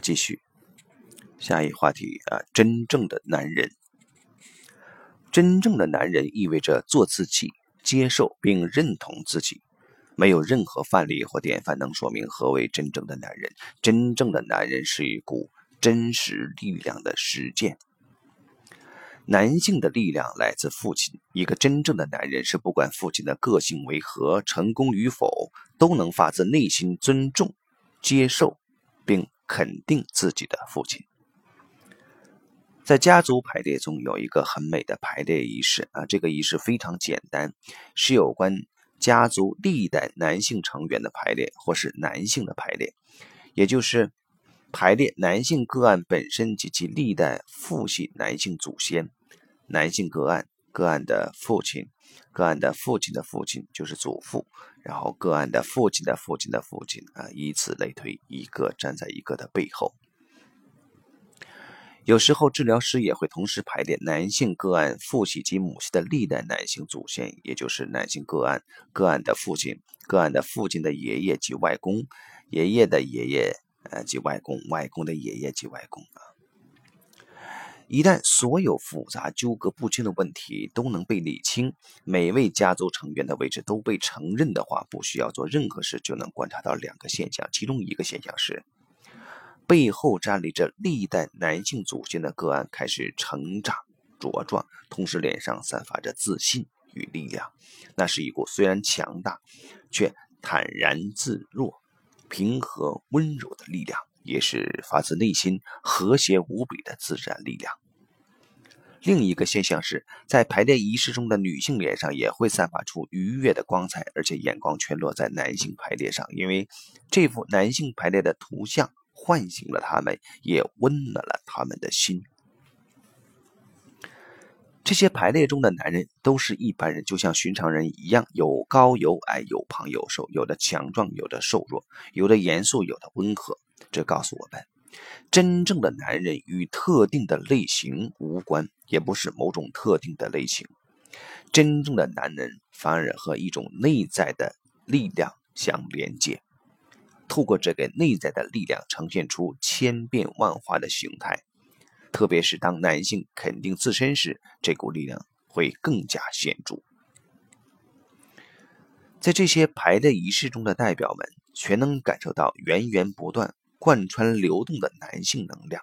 继续下一话题啊，真正的男人，真正的男人意味着做自己，接受并认同自己。没有任何范例或典范能说明何为真正的男人。真正的男人是一股真实力量的实践。男性的力量来自父亲。一个真正的男人是不管父亲的个性为何、成功与否，都能发自内心尊重、接受并肯定自己的父亲。在家族排列中有一个很美的排列仪式啊，这个仪式非常简单，是有关。家族历代男性成员的排列，或是男性的排列，也就是排列男性个案本身及其历代父系男性祖先。男性个案，个案的父亲，个案的父亲的父亲就是祖父，然后个案的父亲的父亲的父亲啊，以此类推，一个站在一个的背后。有时候，治疗师也会同时排列男性个案父系及母系的历代男性祖先，也就是男性个案个案的父亲、个案的父亲的爷爷及外公、爷爷的爷爷呃及外公、外公的爷爷及外公啊。一旦所有复杂纠葛不清的问题都能被理清，每位家族成员的位置都被承认的话，不需要做任何事就能观察到两个现象，其中一个现象是。背后站立着历代男性祖先的个案开始成长茁壮，同时脸上散发着自信与力量。那是一股虽然强大，却坦然自若、平和温柔的力量，也是发自内心、和谐无比的自然力量。另一个现象是在排列仪式中的女性脸上也会散发出愉悦的光彩，而且眼光全落在男性排列上，因为这幅男性排列的图像。唤醒了他们，也温暖了他们的心。这些排列中的男人都是一般人，就像寻常人一样，有高有矮，有胖有瘦，有的强壮，有的瘦弱，有的严肃，有的温和。这告诉我们，真正的男人与特定的类型无关，也不是某种特定的类型。真正的男人反而和一种内在的力量相连接。透过这个内在的力量，呈现出千变万化的形态。特别是当男性肯定自身时，这股力量会更加显著。在这些排列仪式中的代表们，全能感受到源源不断、贯穿流动的男性能量。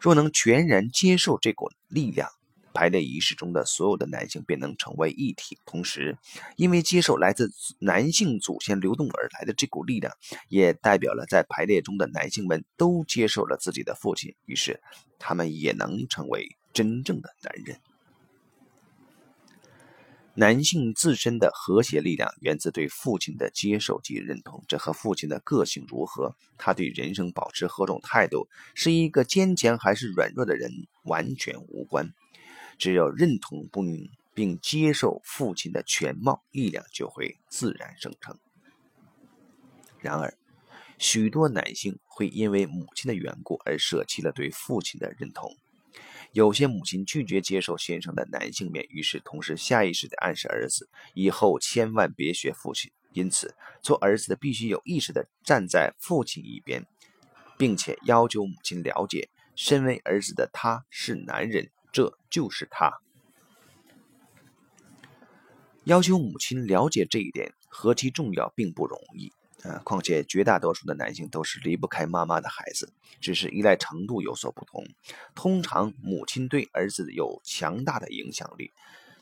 若能全然接受这股力量，排列仪式中的所有的男性便能成为一体，同时，因为接受来自男性祖先流动而来的这股力量，也代表了在排列中的男性们都接受了自己的父亲，于是他们也能成为真正的男人。男性自身的和谐力量源自对父亲的接受及认同，这和父亲的个性如何，他对人生保持何种态度，是一个坚强还是软弱的人完全无关。只要认同并并接受父亲的全貌，力量就会自然生成。然而，许多男性会因为母亲的缘故而舍弃了对父亲的认同。有些母亲拒绝接受先生的男性面，于是同时下意识地暗示儿子以后千万别学父亲。因此，做儿子的必须有意识地站在父亲一边，并且要求母亲了解，身为儿子的他是男人。这就是他。要求母亲了解这一点何其重要，并不容易啊！况且绝大多数的男性都是离不开妈妈的孩子，只是依赖程度有所不同。通常，母亲对儿子有强大的影响力。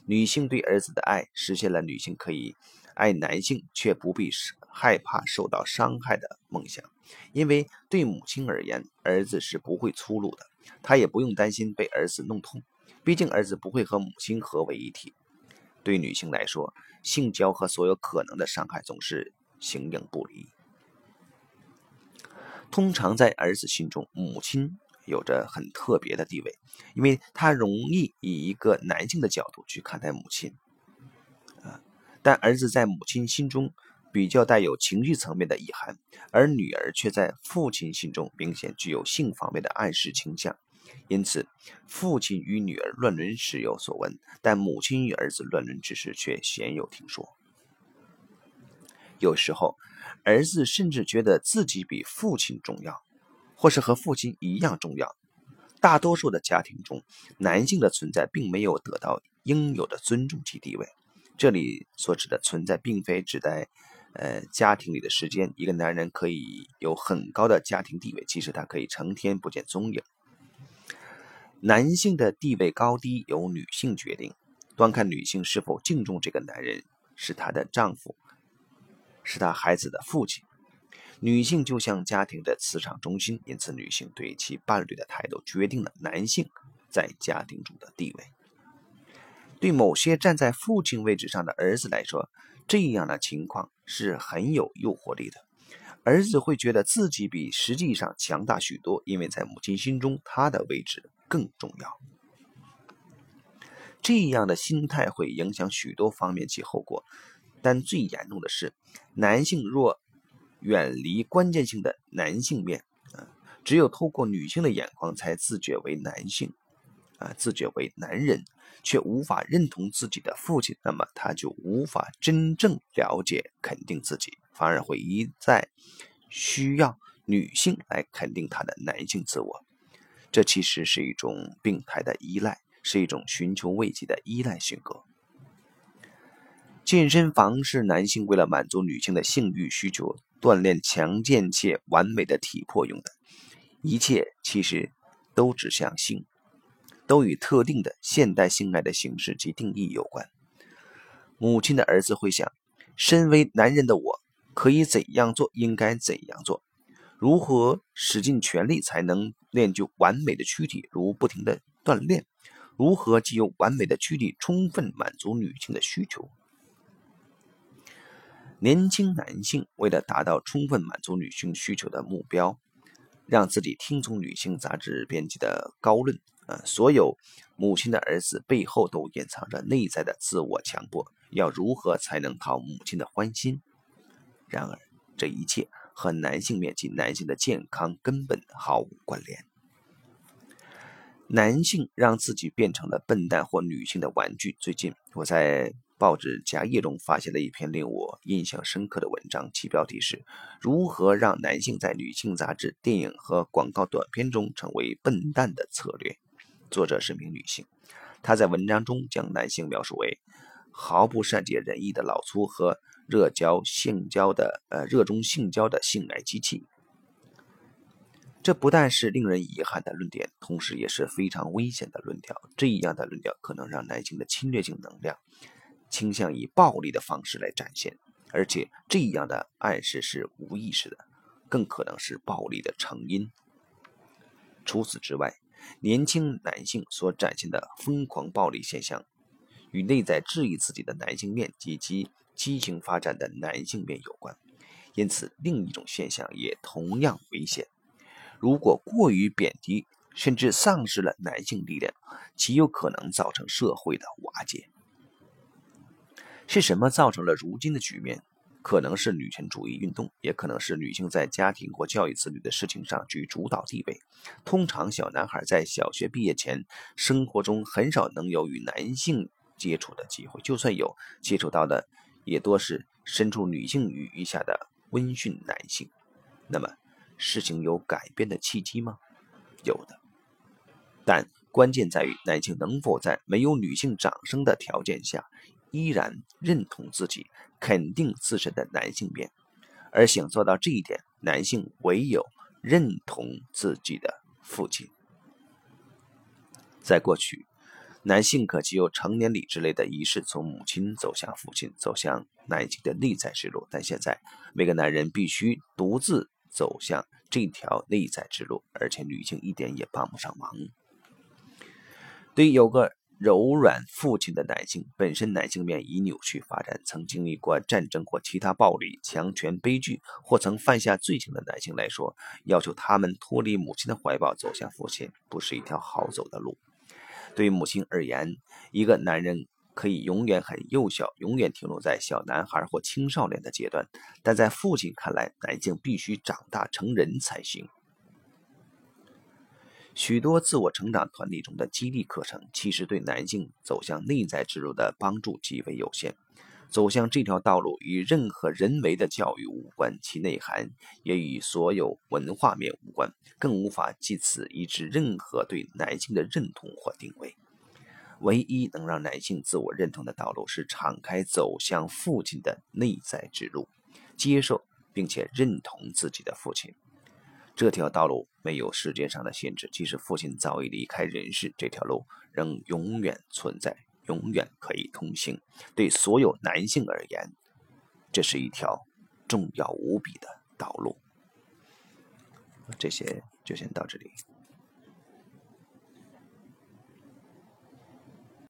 女性对儿子的爱，实现了女性可以爱男性却不必害怕受到伤害的梦想。因为对母亲而言，儿子是不会粗鲁的。他也不用担心被儿子弄痛，毕竟儿子不会和母亲合为一体。对女性来说，性交和所有可能的伤害总是形影不离。通常在儿子心中，母亲有着很特别的地位，因为他容易以一个男性的角度去看待母亲。啊，但儿子在母亲心中比较带有情绪层面的意涵，而女儿却在父亲心中明显具有性方面的暗示倾向。因此，父亲与女儿乱伦时有所闻，但母亲与儿子乱伦之事却鲜有听说。有时候，儿子甚至觉得自己比父亲重要。或是和父亲一样重要。大多数的家庭中，男性的存在并没有得到应有的尊重及地位。这里所指的存在，并非指在呃家庭里的时间。一个男人可以有很高的家庭地位，其实他可以成天不见踪影。男性的地位高低由女性决定，端看女性是否敬重这个男人，是她的丈夫，是他孩子的父亲。女性就像家庭的磁场中心，因此女性对其伴侣的态度决定了男性在家庭中的地位。对某些站在父亲位置上的儿子来说，这样的情况是很有诱惑力的。儿子会觉得自己比实际上强大许多，因为在母亲心中，他的位置更重要。这样的心态会影响许多方面及后果，但最严重的是，男性若远离关键性的男性面，啊，只有透过女性的眼光才自觉为男性，啊，自觉为男人，却无法认同自己的父亲，那么他就无法真正了解、肯定自己，反而会一再需要女性来肯定他的男性自我。这其实是一种病态的依赖，是一种寻求慰藉的依赖性格。健身房是男性为了满足女性的性欲需求。锻炼强健且完美的体魄用的，一切其实都指向性，都与特定的现代性爱的形式及定义有关。母亲的儿子会想：身为男人的我，可以怎样做？应该怎样做？如何使尽全力才能练就完美的躯体？如不停的锻炼，如何既有完美的躯体，充分满足女性的需求？年轻男性为了达到充分满足女性需求的目标，让自己听从女性杂志编辑的高论。啊，所有母亲的儿子背后都隐藏着内在的自我强迫，要如何才能讨母亲的欢心？然而，这一切和男性面及男性的健康根本毫无关联。男性让自己变成了笨蛋或女性的玩具。最近，我在。报纸夹页中发现了一篇令我印象深刻的文章，其标题是“如何让男性在女性杂志、电影和广告短片中成为笨蛋的策略”。作者是名女性，她在文章中将男性描述为毫不善解人意的老粗和热交性交的呃热衷性交的性爱机器。这不但是令人遗憾的论点，同时也是非常危险的论调。这样的论调可能让男性的侵略性能量。倾向以暴力的方式来展现，而且这样的暗示是无意识的，更可能是暴力的成因。除此之外，年轻男性所展现的疯狂暴力现象，与内在质疑自己的男性面及其畸形发展的男性面有关。因此，另一种现象也同样危险：如果过于贬低甚至丧失了男性力量，极有可能造成社会的瓦解。是什么造成了如今的局面？可能是女权主义运动，也可能是女性在家庭或教育子女的事情上居主导地位。通常，小男孩在小学毕业前，生活中很少能有与男性接触的机会，就算有，接触到的也多是身处女性羽翼下的温驯男性。那么，事情有改变的契机吗？有的，但关键在于男性能否在没有女性掌声的条件下。依然认同自己、肯定自身的男性面，而想做到这一点，男性唯有认同自己的父亲。在过去，男性可藉由成年礼之类的仪式，从母亲走向父亲，走向男性的内在之路。但现在，每个男人必须独自走向这条内在之路，而且女性一点也帮不上忙。对，有个。柔软父亲的男性本身男性面已扭曲发展，曾经历过战争或其他暴力、强权悲剧，或曾犯下罪行的男性来说，要求他们脱离母亲的怀抱走向父亲，不是一条好走的路。对于母亲而言，一个男人可以永远很幼小，永远停留在小男孩或青少年的阶段，但在父亲看来，男性必须长大成人才行。许多自我成长团体中的激励课程，其实对男性走向内在之路的帮助极为有限。走向这条道路与任何人为的教育无关，其内涵也与所有文化面无关，更无法借此医治任何对男性的认同或定位。唯一能让男性自我认同的道路是敞开走向父亲的内在之路，接受并且认同自己的父亲。这条道路没有时间上的限制，即使父亲早已离开人世，这条路仍永远存在，永远可以通行。对所有男性而言，这是一条重要无比的道路。这些就先到这里。